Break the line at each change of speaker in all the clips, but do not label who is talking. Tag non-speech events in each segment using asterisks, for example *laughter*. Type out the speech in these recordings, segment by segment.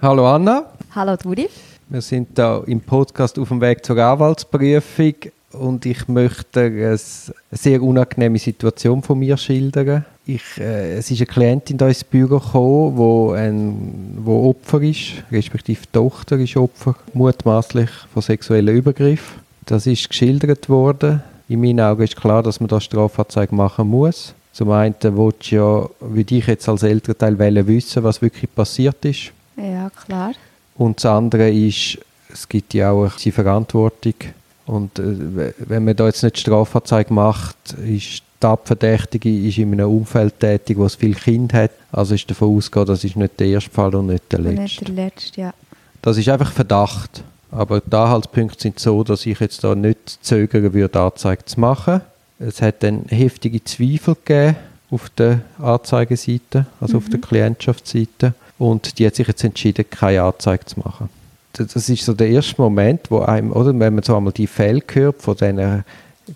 Hallo Anna.
Hallo Dudi.
Wir sind da im Podcast auf dem Weg zur Anwaltsprüfung und ich möchte eine sehr unangenehme Situation von mir schildern. Ich, äh, es ist eine Klientin da ins Büro gekommen, wo, ein, wo Opfer ist, respektive die Tochter ist Opfer, mutmaßlich von sexuellen Übergriffen. Das ist geschildert worden. In meinen Augen ist klar, dass man da Strafanzeige machen muss. Zum einen wollte ja, würde ich jetzt als Elternteil wissen, was wirklich passiert ist.
Ja, klar.
Und das andere ist, es gibt ja auch eine Verantwortung. Und äh, wenn man da jetzt nicht Strafanzeige macht, ist die Abverdächtige ist in einem Umfeld tätig, wo es viele Kinder hat. Also ist davon ausgegangen, das ist nicht der erste Fall und nicht der letzte.
Nicht der letzte, ja.
Das ist einfach Verdacht. Aber die Anhaltspunkte sind so, dass ich jetzt da nicht zögern würde, Anzeige zu machen. Es hat dann heftige Zweifel gegeben auf der Anzeigeseite, also mhm. auf der mhm. Klientschaftsseite. Und die hat sich jetzt entschieden, keine Anzeige zu machen. Das ist so der erste Moment, wo einem, oder, wenn man so einmal die Fälle hört, von diesen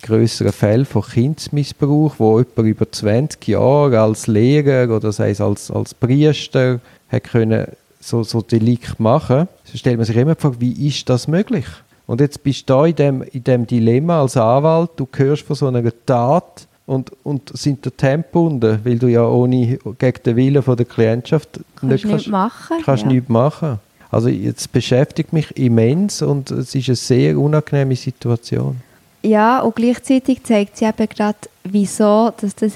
größeren Fällen von Kindsmissbrauch, wo jemand über 20 Jahre als Lehrer oder sei es als, als Priester hat können so, so Delikt machen, dann stellt man sich immer die Frage, wie ist das möglich? Und jetzt bist du da in dem, in dem Dilemma als Anwalt, du hörst von so einer Tat und, und sind der Tempo weil du ja ohne, gegen den Willen von der Klientschaft
kannst nicht, kannst, machen.
Kannst ja. nichts machen. Also jetzt beschäftigt mich immens und es ist eine sehr unangenehme Situation.
Ja, und gleichzeitig zeigt sie eben gerade, wieso dass das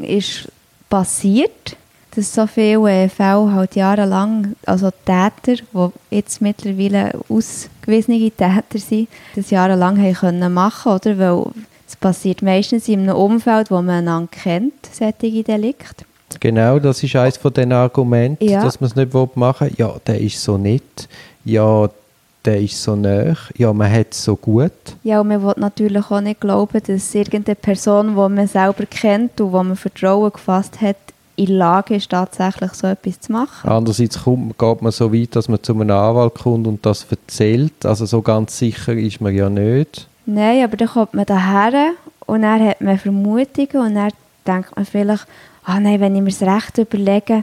ist passiert dass so viele äh, Fälle halt jahrelang, also Täter, die jetzt mittlerweile ausgewiesene Täter sind, das jahrelang haben können machen, oder? Weil es passiert meistens in einem Umfeld, wo man einander kennt, solche Delikte.
Genau, das ist eines von den Argumenten, ja. dass man es nicht machen will. Ja, der ist so nett. Ja, der ist so nah. Ja, man hat es so gut.
Ja, und man will natürlich auch nicht glauben, dass irgendeine Person, die man selber kennt und wo man Vertrauen gefasst hat, in der Lage ist, tatsächlich so etwas zu machen.
Andererseits kommt, geht man so weit, dass man zu einem Anwalt kommt und das erzählt. Also so ganz sicher ist man ja nicht.
Nein, aber dann kommt man daher und dann hat man Vermutungen und dann denkt man vielleicht, ah nein, wenn ich mir das Recht überlege,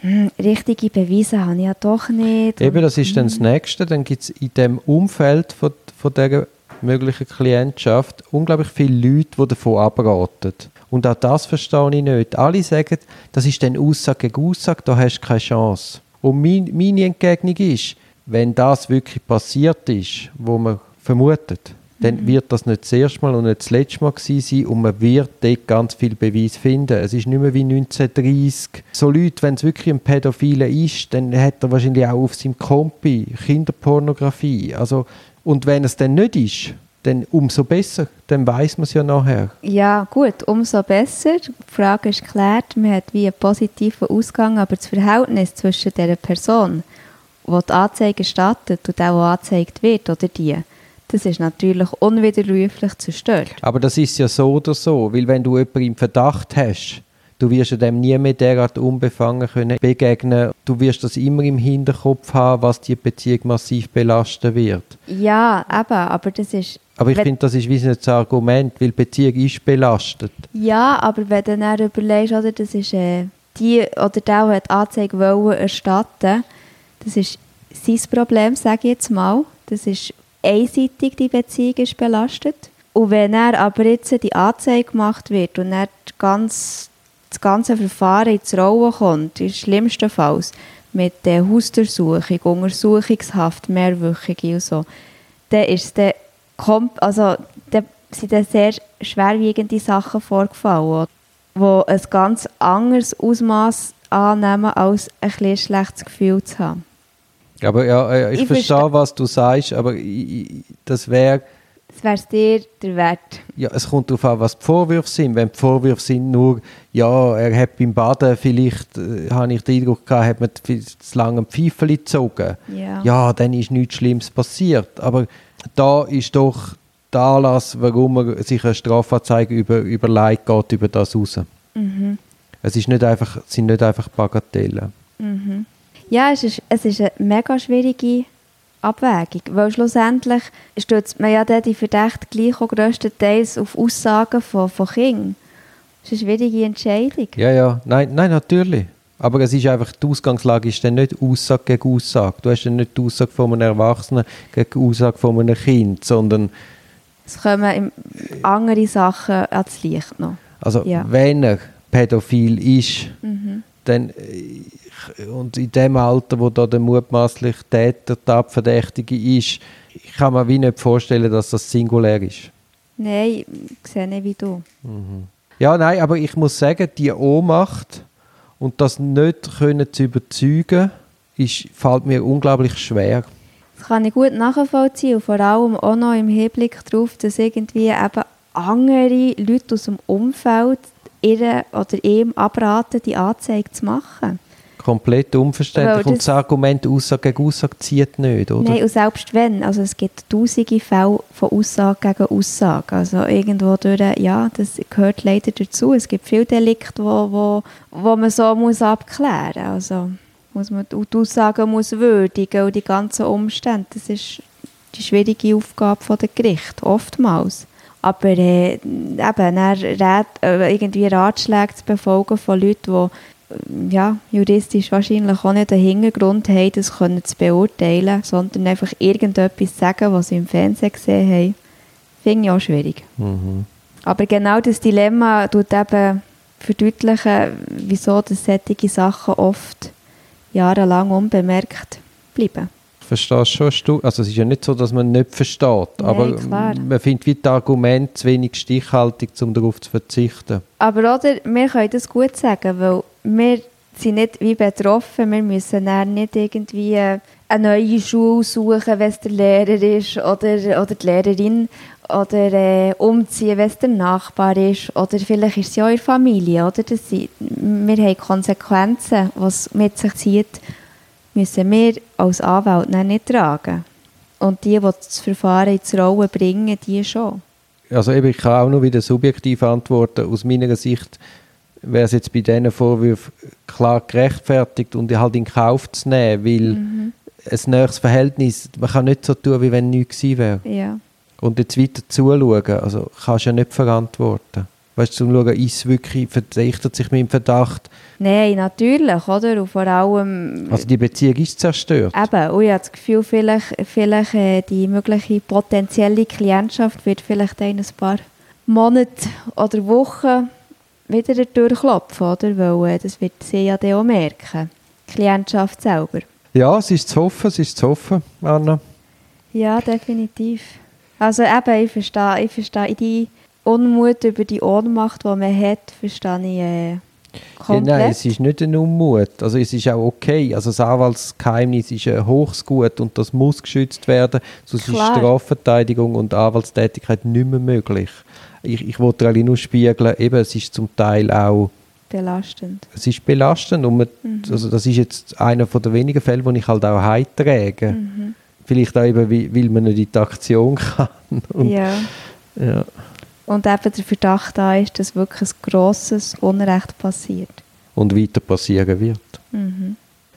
hm, richtige Beweise habe ich ja doch nicht.
Eben, das ist dann das hm. Nächste. Dann gibt es in dem Umfeld von, von dieser möglichen Klientschaft unglaublich viele Leute, die davon abraten. Und auch das verstehe ich nicht. Alle sagen, das ist dann Aussage gegen Aussage, da hast du keine Chance. Und mein, meine Entgegnung ist, wenn das wirklich passiert ist, wo man vermutet, dann wird das nicht das erste Mal und nicht das letzte Mal gewesen sein und man wird dort ganz viel Beweis finden. Es ist nicht mehr wie 1930. So Leute, wenn es wirklich ein Pädophiler ist, dann hat er wahrscheinlich auch auf seinem Kompi Kinderpornografie. Also, und wenn es dann nicht ist, dann umso besser. Dann weiß man es ja nachher.
Ja, gut, umso besser. Die Frage ist geklärt, man hat wie einen positiven Ausgang, aber das Verhältnis zwischen der Person, die die Anzeige startet und der, der angezeigt wird, oder die, das ist natürlich unwiderruflich zerstört.
Aber das ist ja so oder so, weil wenn du jemanden im Verdacht hast, Du wirst dem nie mehr derart unbefangen können begegnen. Du wirst das immer im Hinterkopf haben, was die Beziehung massiv belasten wird.
Ja, eben, aber das ist...
Aber ich finde, das ist wie ein Argument, weil Beziehung ist belastet.
Ja, aber wenn du dann überlegst, oder, das ist äh, die oder der, der die Anzeige wollen erstatten das ist sein Problem, sage ich jetzt mal. Das ist einseitig, die Beziehung ist belastet. Und wenn er aber jetzt die Anzeige gemacht wird und er ganz das ganze Verfahren ins Rollen kommt, im schlimmsten Fall mit der Hausdurchsuchung, Untersuchungshaft, mehrwöchige und so, dann ist der also dann sind dann sehr schwerwiegende Sachen vorgefallen, die ein ganz anderes Ausmaß annehmen, als ein schlechtes Gefühl zu haben.
Aber ja, ich, ich verstehe, was du sagst, aber ich, das wäre
das wäre es dir der Wert.
Ja, es kommt darauf an, was die Vorwürfe sind. Wenn die Vorwürfe sind nur, ja, er hat beim Baden vielleicht, äh, habe ich den Eindruck gehabt, hat man zu lange ein Pfeifel gezogen. Ja. ja, dann ist nichts Schlimmes passiert. Aber da ist doch der Anlass, warum man sich eine Strafanzeige über, überlegt, geht über das raus. Mhm. Es, ist nicht einfach, es sind nicht einfach Bagatellen.
Ja, es ist, es ist eine mega schwierige Abwägung. Weil schlussendlich stützt man ja die Verdächte gleich auch grösstenteils auf Aussagen von, von Kindern. Das ist eine schwierige Entscheidung.
Ja, ja. Nein, nein natürlich. Aber es ist einfach, die Ausgangslage ist dann nicht Aussage gegen Aussage. Du hast dann nicht die Aussage von einem Erwachsenen gegen Aussage von einem Kind, sondern
Es kommen andere Sachen ans Licht noch.
also
Ja.
wenn er pädophil ist,
Mhm.
Dann äh, und in dem Alter, wo da der mutmaßliche Täter, Tatverdächtige ist, ich kann mir wie nicht vorstellen, dass das singulär ist.
Nein, ich sehe nicht wie du.
Ja, nein, aber ich muss sagen, die Ohnmacht und das nicht können zu überzeugen, ist, fällt mir unglaublich schwer.
Das kann ich gut nachvollziehen und vor allem auch noch im Hinblick darauf, dass irgendwie eben andere Leute aus dem Umfeld ihr oder ihm abraten, die Anzeige zu machen.
Komplett unverständlich. Und
das-
Argument Aussage gegen Aussage zieht nicht, oder?
Nein, und selbst wenn, also es gibt tausende Fälle von Aussage gegen Aussage. Also irgendwo durch, ja, das gehört leider dazu. Es gibt viele Delikte, wo, wo, wo man so muss abklären muss. Also muss man die Aussagen muss würdigen und die ganzen Umstände. Das ist die schwierige Aufgabe der Gericht, oftmals. Aber äh, eben, Rat, äh, irgendwie Ratschläge zu befolgen von Leuten, die äh, ja, juristisch wahrscheinlich auch nicht den Hintergrund haben, das können zu beurteilen, sondern einfach irgendetwas sagen, was sie im Fernsehen gesehen haben, finde ich auch schwierig.
Mhm.
Aber genau das Dilemma tut eben verdeutlichen, wieso das solche Sachen oft jahrelang unbemerkt bleiben.
Es schon. Also es ist ja nicht so, dass man nicht versteht,
Nein,
aber
klar.
man findet wie die Argumente zu wenig stichhaltig, um darauf zu verzichten.
Aber oder, wir können das gut sagen, weil wir sind nicht wie betroffen, wir müssen dann nicht irgendwie eine neue Schule suchen, wenn es der Lehrer ist oder, oder die Lehrerin oder äh, umziehen, wenn es der Nachbar ist oder vielleicht ist es ja der Familie. Oder? Das sind, wir haben Konsequenzen, was mit sich zieht, müssen wir als Anwalt dann nicht tragen. Und die, die das Verfahren ins Rollen bringen, die schon.
Also eben, ich kann auch nur wieder subjektiv antworten. Aus meiner Sicht wäre es jetzt bei diesen Vorwürfen klar gerechtfertigt und halt in Kauf zu nehmen, weil
Mhm.
ein näheres Verhältnis, man kann nicht so tun, wie wenn nichts gewesen wäre.
Ja.
Und jetzt weiter zuschauen, also kannst du ja nicht verantworten. Weißt du, zum Schauen, ist es wirklich, verdichtet sich mein Verdacht,
Nein, natürlich, oder? Und vor allem,
also die Beziehung ist zerstört.
eben, und ich habe das Gefühl, vielleicht, vielleicht äh, die mögliche potenzielle Klientschaft wird vielleicht in ein paar Monate oder Wochen wieder durchklopfen, oder? Weil äh, das wird sie ja dann auch merken. Die Klientschaft selber.
Ja, es ist zu hoffen, es ist zu hoffen, Anna.
Ja, definitiv. Also eben, ich verstehe, ich verstehe die Unmut über die Ohnmacht, die man hat, verstehe ich äh,
Ja,
komplett.
nein, es ist nicht ein Unmut. Also es ist auch okay. Also das Anwaltsgeheimnis ist ein hohes Gut und das muss geschützt werden. Sonst ist
Klar.
Strafverteidigung und Anwaltstätigkeit nicht mehr möglich. Ich, ich wollte eigentlich nur spiegeln, eben, es ist zum Teil auch
belastend.
es ist belastend und man, also das ist jetzt einer von der wenigen Fälle, wo ich halt auch heimtrage.
Mhm.
Vielleicht auch eben, weil weil man nicht in die Aktion *laughs* kann. Und,
Ja.
ja.
Und eben der Verdacht da ist, dass wirklich ein grosses Unrecht passiert.
und weiter passieren wird.
Mhm.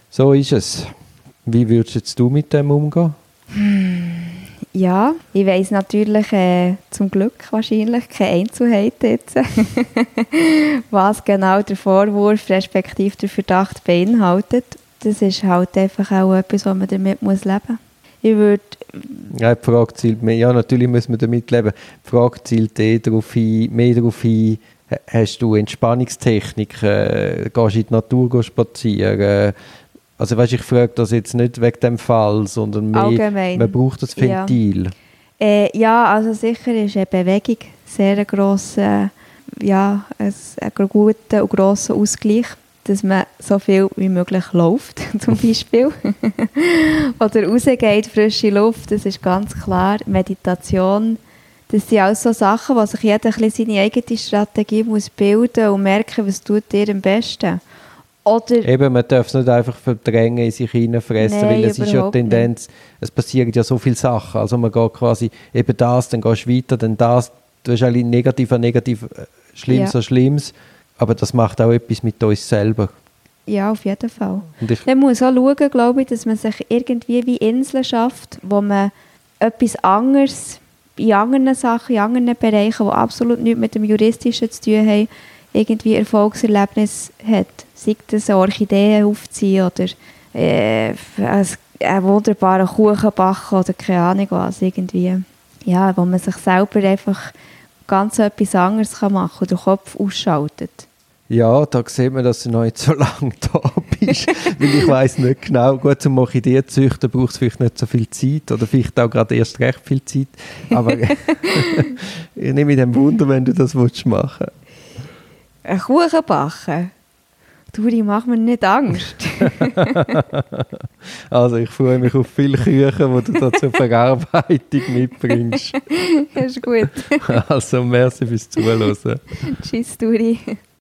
So ist es. Wie würdest jetzt du mit dem umgehen?
Ja, ich weiss natürlich äh, zum Glück wahrscheinlich keine Einzelheiten jetzt, *laughs* was genau der Vorwurf respektive der Verdacht beinhaltet. Das ist halt einfach auch etwas, was man damit muss leben muss. Ich würde,
Ja, die Frage zielt mehr, ja, natürlich müssen wir damit leben. Die Frage zielt eher darauf hin, mehr darauf hin, hast du Entspannungstechniken, äh, gehst in die Natur spazieren? Also weißt, ich frage das jetzt nicht wegen dem Fall, sondern mehr,
Allgemein.
man braucht das
Ja.
Ventil.
äh, ja, also sicher ist eine Bewegung sehr ein grosser, ja, ein, ein guter und grosser Ausgleich, dass man so viel wie möglich läuft, *laughs* zum Beispiel. Oder rausgeht, frische Luft, das ist ganz klar. Meditation, das sind alles so Sachen, wo sich jeder ein seine eigene Strategie muss bilden und merken, was tut dir am besten. Oder
Eben, man darf es nicht einfach verdrängen, in sich hineinfressen,
Nein,
weil es ist ja die Tendenz, es passieren ja so viele Sachen. Also man geht quasi eben das, dann gehst du weiter, dann das. Du hast eigentlich negativ an negativ, äh, Schlimmes
Ja.
an Schlimmes. Aber das macht auch etwas mit uns selber.
ja, auf jeden Fall. Man muss auch schauen, glaube ich, dass man sich irgendwie wie Inseln schafft, wo man etwas anderes in anderen Sachen, in anderen Bereichen, die absolut nichts mit dem Juristischen zu tun haben, irgendwie Erfolgserlebnis hat. Sei das eine Orchidee aufziehen oder äh, einen wunderbaren Kuchen backen oder keine Ahnung was. Irgendwie. Ja, wo man sich selber einfach ganz etwas anderes machen kann den Kopf ausschaltet.
Ja, da sieht man, dass du noch nicht so *laughs* lange da bist. weil ich weiss nicht genau, gut, zum Orchideen züchten braucht es vielleicht nicht so viel Zeit oder vielleicht auch gerade erst recht viel Zeit. Aber *laughs* *laughs* ich nehme mich dem Wunder, wenn du das willst machen
Ein Kuchen backen? Duri, mach mir nicht Angst. *laughs*
also ich freue mich auf viele Küchen, die du da zur Verarbeitung mitbringst. *laughs*
das ist gut.
Also merci fürs Zuhören.
Tschüss, Duri.